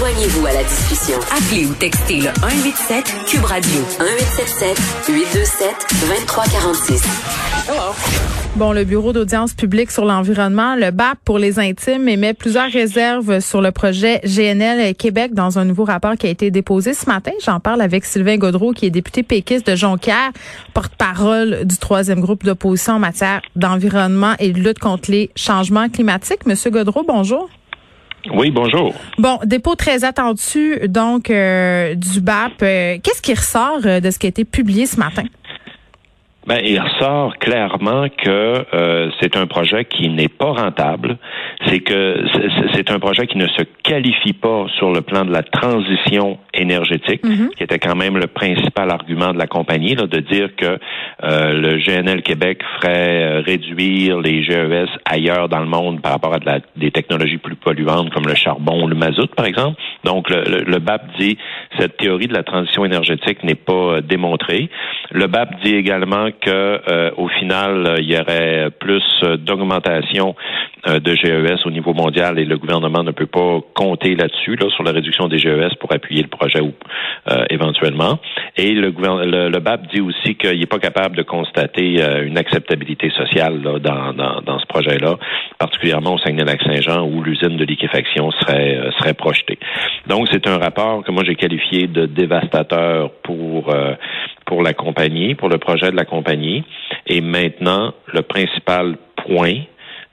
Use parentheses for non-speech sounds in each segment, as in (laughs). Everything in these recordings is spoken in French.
Joignez-vous à la discussion. Appelez ou textez le 187 Cube Radio 1877 827 2346. Bon, le Bureau d'audience publique sur l'environnement, le BAP pour les intimes, émet plusieurs réserves sur le projet GNL Québec dans un nouveau rapport qui a été déposé ce matin. J'en parle avec Sylvain Godreau, qui est député péquiste de Jonquière, porte-parole du troisième groupe d'opposition en matière d'environnement et de lutte contre les changements climatiques. Monsieur Godreau, bonjour. Oui, bonjour. Bon, dépôt très attendu donc euh, du BAP. Euh, qu'est-ce qui ressort euh, de ce qui a été publié ce matin? Ben, il ressort clairement que euh, c'est un projet qui n'est pas rentable. C'est que c'est un projet qui ne se qualifie pas sur le plan de la transition énergétique, mm-hmm. qui était quand même le principal argument de la compagnie, là, de dire que euh, le GNL Québec ferait euh, réduire les GES ailleurs dans le monde par rapport à des technologies plus polluantes comme le charbon ou le mazout, par exemple. Donc, le, le, le BAP dit cette théorie de la transition énergétique n'est pas démontrée. Le BAP dit également que euh, au final, il y aurait plus d'augmentation euh, de GES au niveau mondial et le gouvernement ne peut pas compter là-dessus, là, sur la réduction des GES pour appuyer le projet ou euh, éventuellement. Et le, le, BAP dit aussi qu'il n'est pas capable de constater une acceptabilité sociale là, dans, dans, dans, ce projet-là, particulièrement au Saguenay-Lac-Saint-Jean où l'usine de liquéfaction serait, serait projetée. Donc, c'est un rapport que moi j'ai qualifié de dévastateur pour pour la compagnie, pour le projet de la compagnie. Et maintenant, le principal point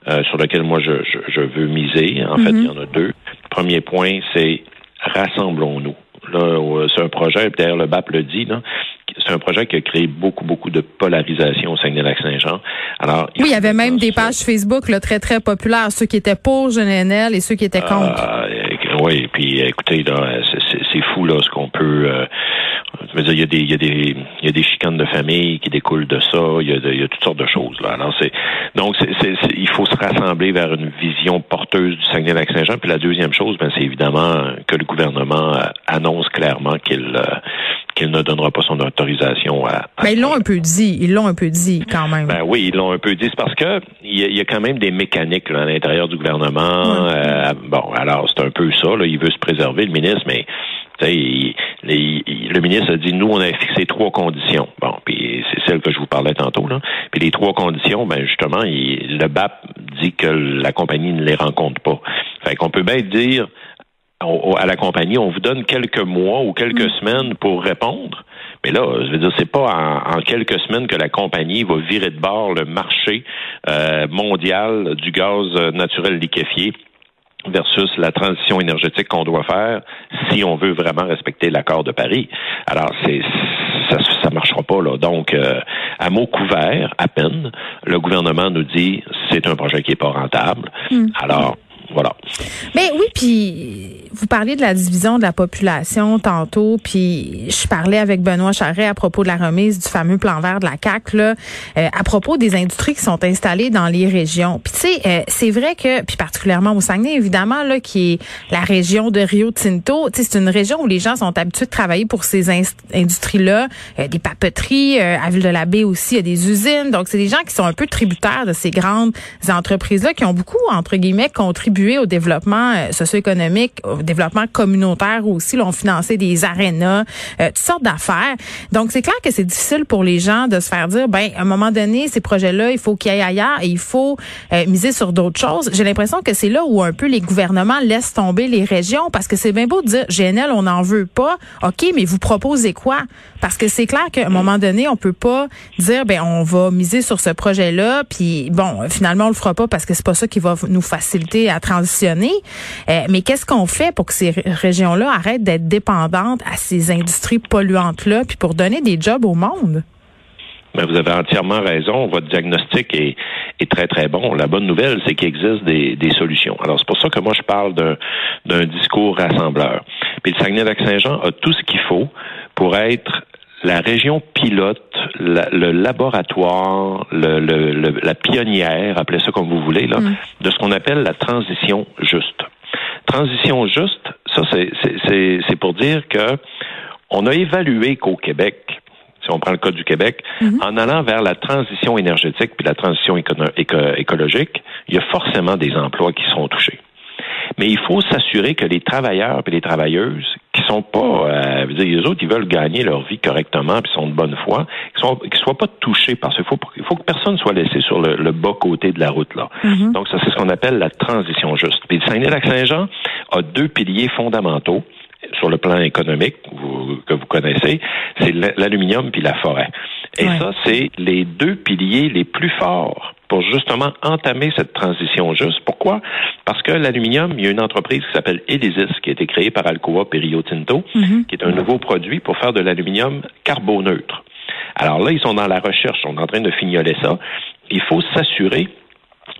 euh, sur lequel moi je, je, veux miser, en fait, il y en a deux. Premier point, c'est rassemblons-nous. Là, c'est un projet, d'ailleurs le BAP le dit, c'est un projet qui a créé beaucoup, beaucoup de polarisation au Saguenay-Lac-Saint-Jean. Alors, oui, il y avait même des pages Facebook là, très, très populaires, ceux qui étaient pour GNL et ceux qui étaient contre. Euh, oui, puis écoutez, là, c'est fou là ce qu'on peut euh, je veux dire, il y a des, il y a des, il y a des chicanes de famille qui découlent de ça. Il y a, il y a toutes sortes de choses là. Alors c'est, donc c'est, c'est, il faut se rassembler vers une vision porteuse du Saguenay-Lac-Saint-Jean. Puis la deuxième chose, ben, c'est évidemment que le gouvernement euh, annonce clairement qu'il euh, qu'il ne donnera pas son autorisation à. Mais ils l'ont un peu dit. Ils l'ont un peu dit quand même. Ben oui, ils l'ont un peu dit. C'est parce que il y, a, quand même des mécaniques là, à l'intérieur du gouvernement. Euh, bon, alors c'est un peu ça. Là, il veut se préserver le ministre, mais le ministre a dit, nous, on a fixé trois conditions. Bon, puis c'est celle que je vous parlais tantôt. Là. Puis les trois conditions, ben justement, le BAP dit que la compagnie ne les rencontre pas. Fait qu'on peut bien dire à la compagnie, on vous donne quelques mois ou quelques mm. semaines pour répondre. Mais là, je veux dire, c'est pas en, quelques semaines que la compagnie va virer de bord le marché euh, mondial du gaz naturel liquéfié versus la transition énergétique qu'on doit faire si on veut vraiment respecter l'accord de Paris. Alors, c'est ça ça marchera pas là. Donc, euh, à mot couvert, à peine, le gouvernement nous dit c'est un projet qui est pas rentable. Hmm. Alors, voilà. Mais oui, puis vous parliez de la division de la population tantôt, puis je parlais avec Benoît Charret à propos de la remise du fameux plan vert de la CAC là, euh, à propos des industries qui sont installées dans les régions. Puis tu sais, euh, c'est vrai que, puis particulièrement au Saguenay évidemment là, qui est la région de Rio Tinto, tu sais, c'est une région où les gens sont habitués de travailler pour ces industries là, euh, des papeteries, à Ville de la Baie aussi, il y a des usines, donc c'est des gens qui sont un peu tributaires de ces grandes entreprises là, qui ont beaucoup entre guillemets contribué au développement euh, socio-économique, au développement communautaire aussi. Là, on financé des arénas, euh, toutes sortes d'affaires. Donc, c'est clair que c'est difficile pour les gens de se faire dire, ben, à un moment donné, ces projets-là, il faut qu'ils aillent ailleurs et il faut euh, miser sur d'autres choses. J'ai l'impression que c'est là où un peu les gouvernements laissent tomber les régions parce que c'est bien beau de dire, GNL, on n'en veut pas. OK, mais vous proposez quoi? Parce que c'est clair qu'à un moment donné, on peut pas dire, ben, on va miser sur ce projet-là, puis bon, finalement, on le fera pas parce que c'est pas ça qui va nous faciliter à transitionner. Euh, mais qu'est-ce qu'on fait pour que ces régions-là arrêtent d'être dépendantes à ces industries polluantes-là, puis pour donner des jobs au monde? Ben, vous avez entièrement raison. Votre diagnostic est, très, très bon. La bonne nouvelle, c'est qu'il existe des, solutions. Alors, c'est pour ça que moi, je parle d'un discours rassembleur. Puis le Saguenay-Lac-Saint-Jean a tout ce qu'il faut pour être la région pilote, le laboratoire, le, la pionnière, appelez ça comme vous voulez, là, mm. de ce qu'on appelle la transition juste. transition juste, ça, c'est pour dire que on a évalué qu'au Québec, si on prend le cas du Québec, mhm. en allant vers la transition énergétique puis la transition écologique, il y a forcément des emplois qui seront touchés. Mais il faut s'assurer que les travailleurs et les travailleuses qui sont pas, euh, dire, les autres, ils veulent gagner leur vie correctement, puis sont de bonne foi, qui sont, soient pas touchés parce qu'il faut, il faut que personne soit laissé sur le, bas côté de la route là. Mm-hmm. Donc ça, c'est ce qu'on appelle la transition juste. Puis Saguenay-Lac-Saint-Jean a deux piliers fondamentaux sur le plan économique que vous connaissez, c'est l'aluminium puis la forêt. Et ça, c'est les deux piliers les plus forts pour justement entamer cette transition juste. Pourquoi? Parce que l'aluminium, il y a une entreprise qui s'appelle Elysis, qui a été créée par Alcoa Perio Tinto, mhm. qui est un nouveau produit pour faire de l'aluminium carboneutre. Alors là, ils sont dans la recherche, ils sont en train de fignoler ça. Il faut s'assurer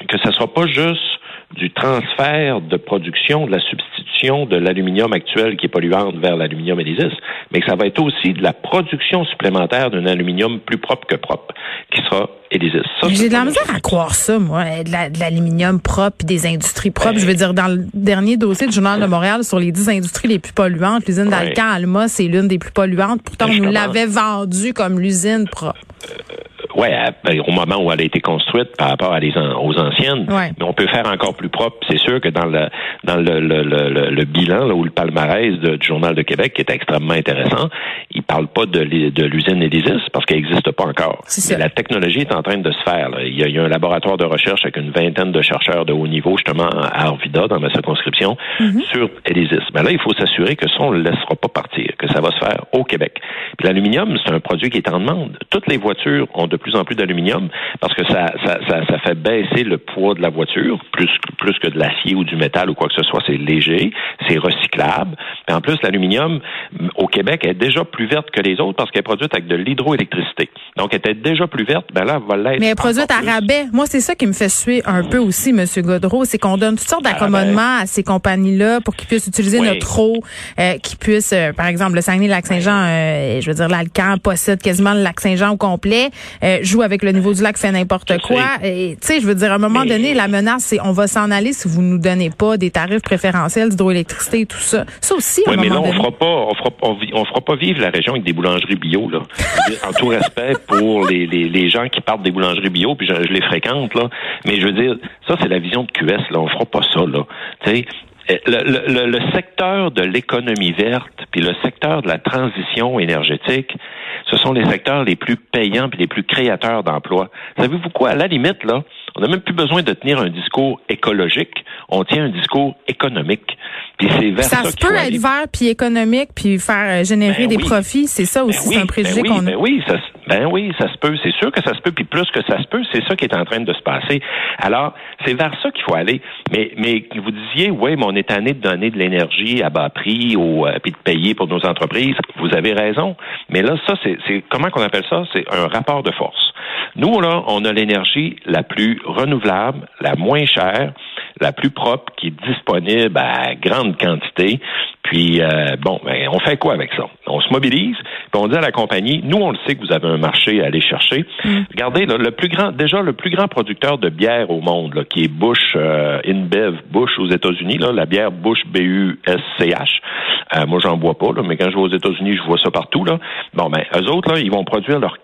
que ça ne soit pas juste du transfert de production, de la substitution de l'aluminium actuel qui est polluante vers l'aluminium Elysis, mais que ça va être aussi de la production supplémentaire d'un aluminium plus propre que propre, qui sera j'ai de la misère à croire ça, moi, de l'aluminium propre, des industries propres. Je veux dire, dans le dernier dossier du Journal de Montréal sur les dix industries les plus polluantes, l'usine d'Alcan Alma, c'est l'une des plus polluantes. Pourtant, on nous l'avait vendue comme l'usine propre. Euh, ouais, ben, au moment où elle a été construite par rapport à les aux anciennes, mais on peut faire encore plus propre. C'est sûr que dans le dans le, le, le, le bilan là, ou le palmarès du Journal de Québec, qui est extrêmement intéressant, il parle pas de, de l'usine Elysis parce qu'elle n'existe pas encore. Mais la technologie est en train de se faire. Il, y a, un laboratoire de recherche avec une vingtaine de chercheurs de haut niveau, justement à Arvida, dans ma circonscription, mm-hmm. sur Elysis. Mais là, il faut s'assurer que ça, on ne le laissera pas partir, que ça va se faire au Québec. L'aluminium, c'est un produit qui est en demande. Toutes les voitures ont de plus en plus d'aluminium parce que ça, ça, ça, fait baisser le poids de la voiture, plus, plus que de l'acier ou du métal ou quoi que ce soit. C'est léger, c'est recyclable. Mais en plus, l'aluminium, au Québec, est déjà plus verte que les autres parce qu'elle est produite avec de l'hydroélectricité. Donc, elle était déjà plus verte. Ben là, elle va l'être. Mais elle produite à rabais. Moi, c'est ça qui me fait suer un peu aussi, M. Godreau. C'est qu'on donne toutes sortes d'accommodements à ces compagnies-là pour qu'ils puissent utiliser notre eau, euh, qu'ils puissent, euh, par exemple, le Saguenay-Lac-Saint-Jean, euh, je veux dire, l'Alcan possède quasiment le Lac-Saint-Jean au complet, euh, joue avec le niveau du lac, fait n'importe quoi. Et tu sais, je veux dire, à un moment donné, la menace, c'est on va s'en aller si vous nous donnez pas des tarifs préférentiels d'hydroélectricité et tout ça. Ça aussi, à un mais moment non, on fera pas, on fera, on, fera pas vivre la région avec des boulangeries bio là. en tout respect pour les, les, les, gens qui partent des boulangeries bio, puis je, les fréquente là. Mais je veux dire, ça c'est la vision de QS là. On fera pas ça là. Tu sais, le, le, le, secteur de l'économie verte, puis le secteur de la transition énergétique, ce sont les secteurs les plus payants puis les plus créateurs d'emplois. Savez-vous quoi? À la limite, là, on n'a même plus besoin de tenir un discours écologique. On tient un discours économique. Puis c'est vers ça, ça peut être vert puis économique puis faire euh, générer ben des profits. C'est ça ben aussi, c'est un préjugé ben qu'on a. Ben oui, ça, ben oui, ça se peut. C'est sûr que ça se peut. Puis plus que ça se peut, c'est ça qui est en train de se passer. Alors, c'est vers ça qu'il faut aller. Mais, mais vous disiez, oui, mais on est tanné de donner de l'énergie à bas prix ou euh, puis de payer pour nos entreprises. Vous avez raison. Mais là, ça, c'est comment qu'on appelle ça? C'est un rapport de force. Nous là, on a l'énergie la plus renouvelable, la moins chère, la plus propre, qui est disponible à grande quantité. Puis euh, bon, ben, on fait quoi avec ça? On se mobilise, puis on dit à la compagnie, nous on le sait que vous avez un marché à aller chercher. Mm. Regardez, le plus grand, déjà le plus grand producteur de bière au monde, là, qui est Bush euh, InBev, Bush aux États-Unis, la bière Bush B U S C H. Euh, moi j'en bois pas, là, mais quand je vais aux États-Unis, je vois ça partout là. Bon ben, eux autres là, ils vont produire leurs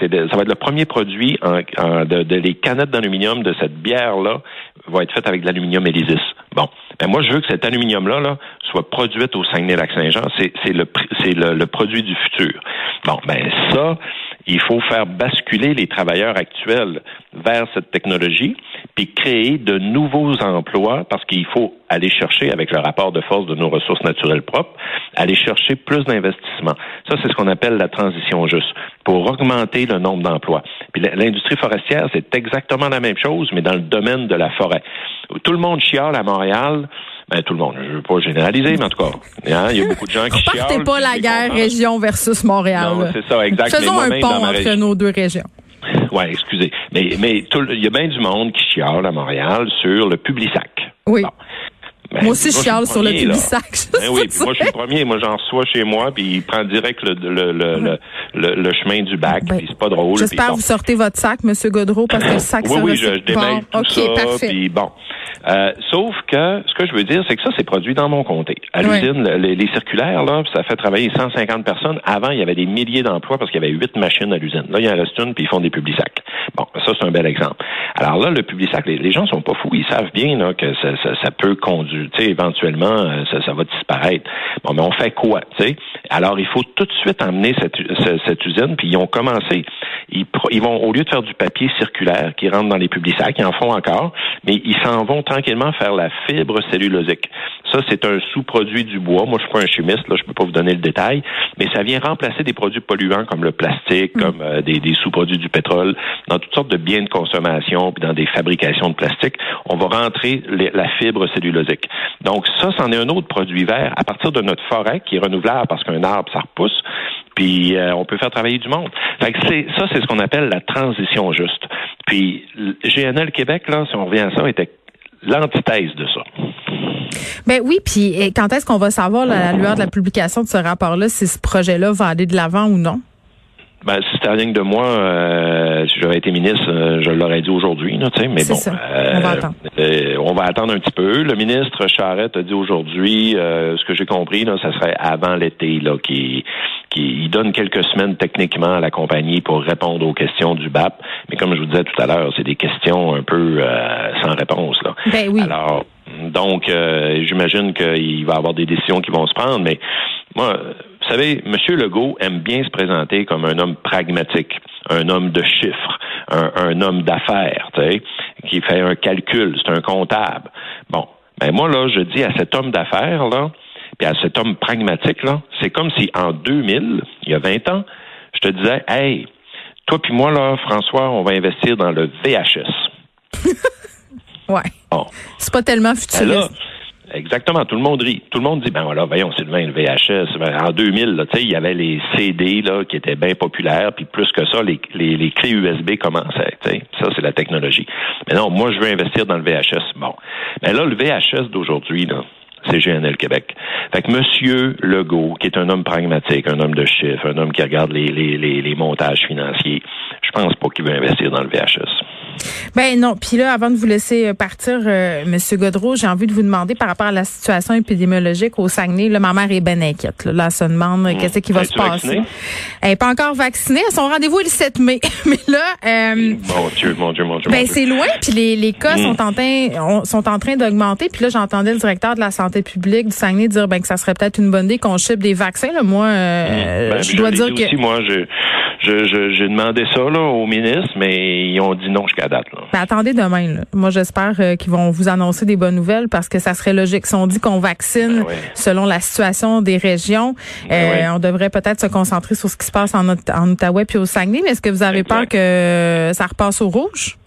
ça va être le premier produit de, les canettes d'aluminium de cette bière-là va être faite avec de l'aluminium Elysis. Bon. Ben moi, je veux que cet aluminium-là là, soit produit au Saguenay-Lac-Saint-Jean. C'est, le, c'est le, produit du futur. Bon, ben ça, il faut faire basculer les travailleurs actuels vers cette technologie, puis créer de nouveaux emplois, parce qu'il faut aller chercher, avec le rapport de force de nos ressources naturelles propres, aller chercher plus d'investissements. Ça, c'est ce qu'on appelle la transition juste, pour augmenter le nombre d'emplois. Puis l'industrie forestière, c'est exactement la même chose, mais dans le domaine de la forêt. Tout le monde chiale à Montréal ben, tout le monde. Je ne veux pas généraliser, mais en tout cas, hein, il y a (laughs) beaucoup de gens qui chialent. Partez pas la guerre région versus Montréal. Non, c'est ça, exactement. Faisons un pont entre nos deux régions. (laughs) Oui, excusez. Mais, mais il y a bien du monde qui chiale à Montréal sur le Publisac. Oui. Ben, moi aussi, je chiale sur le Publisac. Ben oui, moi, je suis le premier. Moi, j'en reçois chez moi, puis il prend direct le, le, le, le, le chemin du bac, ben, puis c'est pas drôle. J'espère que vous sortez votre sac, M. Godreau, parce que le sac, Oui, oui, je, je démêle tout ça, puis bon. Euh, sauf que ce que je veux dire, c'est que ça, c'est produit dans mon comté. À l'usine, les, circulaires, là, ça fait travailler 150 personnes. Avant, il y avait des milliers d'emplois parce qu'il y avait huit machines à l'usine. Là, il y en reste une, puis ils font des publics sacs. Bon, ça, c'est un bel exemple. Alors là, le public sac, les, gens sont pas fous. Ils savent bien là, que ça, ça, peut conduire. Tu sais, éventuellement, euh, ça, ça va disparaître. Bon, mais on fait quoi, tu sais? Alors, il faut tout de suite emmener cette, cette, usine, puis ils ont commencé. Ils, ils, vont, au lieu de faire du papier circulaire qui rentre dans les publics sacs, ils en font encore, mais ils s'en vont tranquillement faire la fibre cellulosique. Ça, c'est un sous-produit du bois. Moi, je suis pas un chimiste, là, je peux pas vous donner le détail, mais ça vient remplacer des produits polluants comme le plastique, mm. comme euh, des, des sous-produits du pétrole, dans toutes sortes de biens de consommation, puis dans des fabrications de plastique. On va rentrer la fibre cellulosique. Donc, ça, c'en est un autre produit vert à partir de notre forêt qui est renouvelable parce qu'un arbre, ça repousse puis euh, on peut faire travailler du monde. Fait c'est ça, c'est ce qu'on appelle la transition juste. Puis GNL Québec, si on revient à ça, était l'antithèse de ça. Ben oui, puis quand est-ce qu'on va savoir la, lueur de la publication de ce rapport-là si ce projet-là va aller de l'avant ou non? Ben, si c'était rien de moi, euh, si j'avais été ministre, euh, je l'aurais dit aujourd'hui, tu sais, mais bon. on va attendre. on va attendre un petit peu. Le ministre Charette a dit aujourd'hui, ce que j'ai compris, là, ça serait avant l'été, là, qui qui donne quelques semaines techniquement à la compagnie pour répondre aux questions du BAP. Mais comme je vous disais tout à l'heure, c'est des questions un peu euh, sans réponse. Là. Ben oui. Alors, donc, euh, j'imagine qu'il va y avoir des décisions qui vont se prendre, mais moi, vous savez, M. Legault aime bien se présenter comme un homme pragmatique, un homme de chiffres, un, un homme d'affaires, tu sais, qui fait un calcul, c'est un comptable. Bon, ben moi, là, je dis à cet homme d'affaires, là, puis à cet homme pragmatique, là, c'est comme si en 2000, il y a 20 ans, je te disais, hey, toi puis moi, là, François, on va investir dans le VHS. (laughs) ouais. Bon. C'est pas tellement ben futuriste. Exactement. Tout le monde rit. Tout le monde dit, ben voilà, voyons, Sylvain, le VHS. Ben, en 2000, là, il y avait les CD là, qui étaient bien populaires, puis plus que ça, les, les, clés USB commençaient. Ça, c'est la technologie. Mais non, moi, je veux investir dans le VHS. Bon. Mais là, le VHS d'aujourd'hui, là, c'est GNL Québec. Fait que Monsieur Legault, qui est un homme pragmatique, un homme de chiffres, un homme qui regarde les, les, les, les montages financiers, je pense pas qu'il veut investir dans le VHS. Ben non. Puis là, avant de vous laisser euh, partir, euh, Monsieur Godreau, j'ai envie de vous demander par rapport à la situation épidémiologique au Saguenay. Là, ma mère est bien inquiète. Là, là se demande euh, qu'est-ce qui va se passer. Elle n'est pas encore vaccinée. Son rendez-vous est le 7 mai. (laughs) Mais là, euh, mon Dieu, mon Dieu, mon Dieu. Ben c'est loin. Puis les, les cas mm. sont en train sont en train d'augmenter. Puis là, j'entendais le directeur de la santé publique du Saguenay dire ben que ça serait peut-être une bonne idée qu'on chipe des vaccins. Là. Moi, mm. ben, je dois dire que moi, je j'ai demandé ça là, au ministre, mais ils ont dit non jusqu'à date. Là. Attendez demain. Là. Moi, j'espère euh, qu'ils vont vous annoncer des bonnes nouvelles parce que ça serait logique. Si on dit qu'on vaccine ben selon la situation des régions, ben euh, on devrait peut-être se concentrer sur ce qui se passe en, en Outaouais puis au Saguenay. Mais est-ce que vous avez peur que ça repasse au rouge?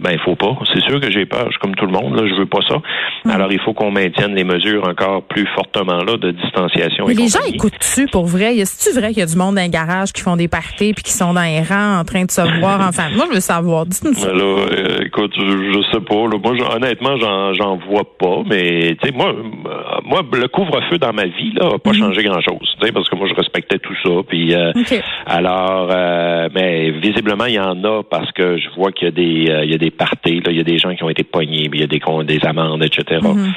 Ben, il faut pas. C'est sûr que j'ai peur. Je suis comme tout le monde, là, je veux pas ça. Hmm. Alors, il faut qu'on maintienne les mesures encore plus fortement là de distanciation. Mais les gens écoutent-tu pour vrai? Est-ce vrai qu'il y a du monde dans les garages qui font des parties puis qui sont dans les rangs en train de se voir? Enfin, moi, je veux savoir. Dites-nous ça. Ben là, euh, écoute, je, sais pas. Moi, honnêtement, j'en vois pas. Mais, tu sais, moi, moi, le couvre-feu dans ma vie, là, n'a pas hmm. changé grand-chose. Parce que moi, je respectais tout ça. Puis, euh, alors, mais visiblement, il y en a parce que je vois qu'il y a des, il y a des parties, il y a des gens qui ont été poignés, il y a des, des amendes, etc. Mhm.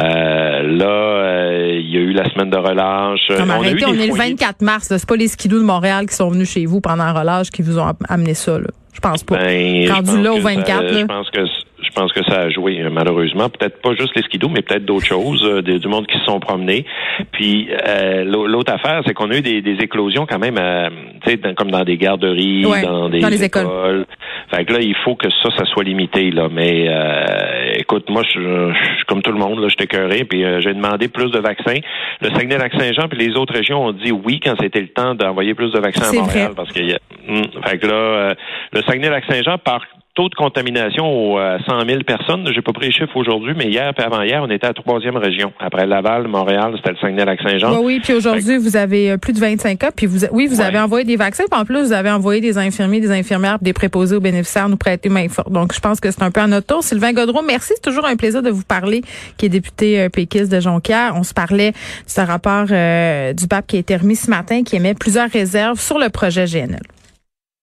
euh, là, euh, il y a eu la semaine de relâche. on, arrêtez, on est le 24 mars. C'est pas les skidoo de Montréal qui sont venus chez vous pendant un relâche qui vous ont amené ça. Là. Je pense pas. Ben, Rendu là au 24. je pense que pense que ça a joué malheureusement. Peut-être pas juste les skidoo, mais peut-être d'autres choses, euh, du monde qui se sont promenés. Puis euh, l'autre affaire, c'est qu'on a eu des, éclosions quand même, euh, tu sais, comme dans des garderies, dans des les écoles. Fait que là, il faut que ça, ça soit limité là. Mais écoute, moi, je, suis comme tout le monde, là, j'étais cœuré, puis j'ai demandé plus de vaccins. Le Saguenay-Lac-Saint-Jean puis les autres régions ont dit oui quand c'était le temps d'envoyer plus de vaccins à Montréal, parce que hmm, fait que là, le Saguenay-Lac-Saint-Jean par taux de contamination aux 100 euh, 000 personnes. J'ai pas pris les chiffres aujourd'hui, mais hier et avant-hier, on était à la troisième région. Après Laval, Montréal, c'était le Saguenay-Lac-Saint-Jean. Oui, oui, puis aujourd'hui, vous avez euh, plus de 25 cas. Puis vous, oui, vous avez envoyé des vaccins. Puis en plus, vous avez envoyé des infirmiers, des infirmières, des préposés aux bénéficiaires nous prêter main forte. Donc, je pense que c'est un peu à notre tour. Sylvain Godreau, merci. C'est toujours un plaisir de vous parler, qui est député euh, péquiste de Jonquière. On se parlait de ce rapport du BAP qui a été remis ce matin, qui émet plusieurs réserves sur le projet GNL.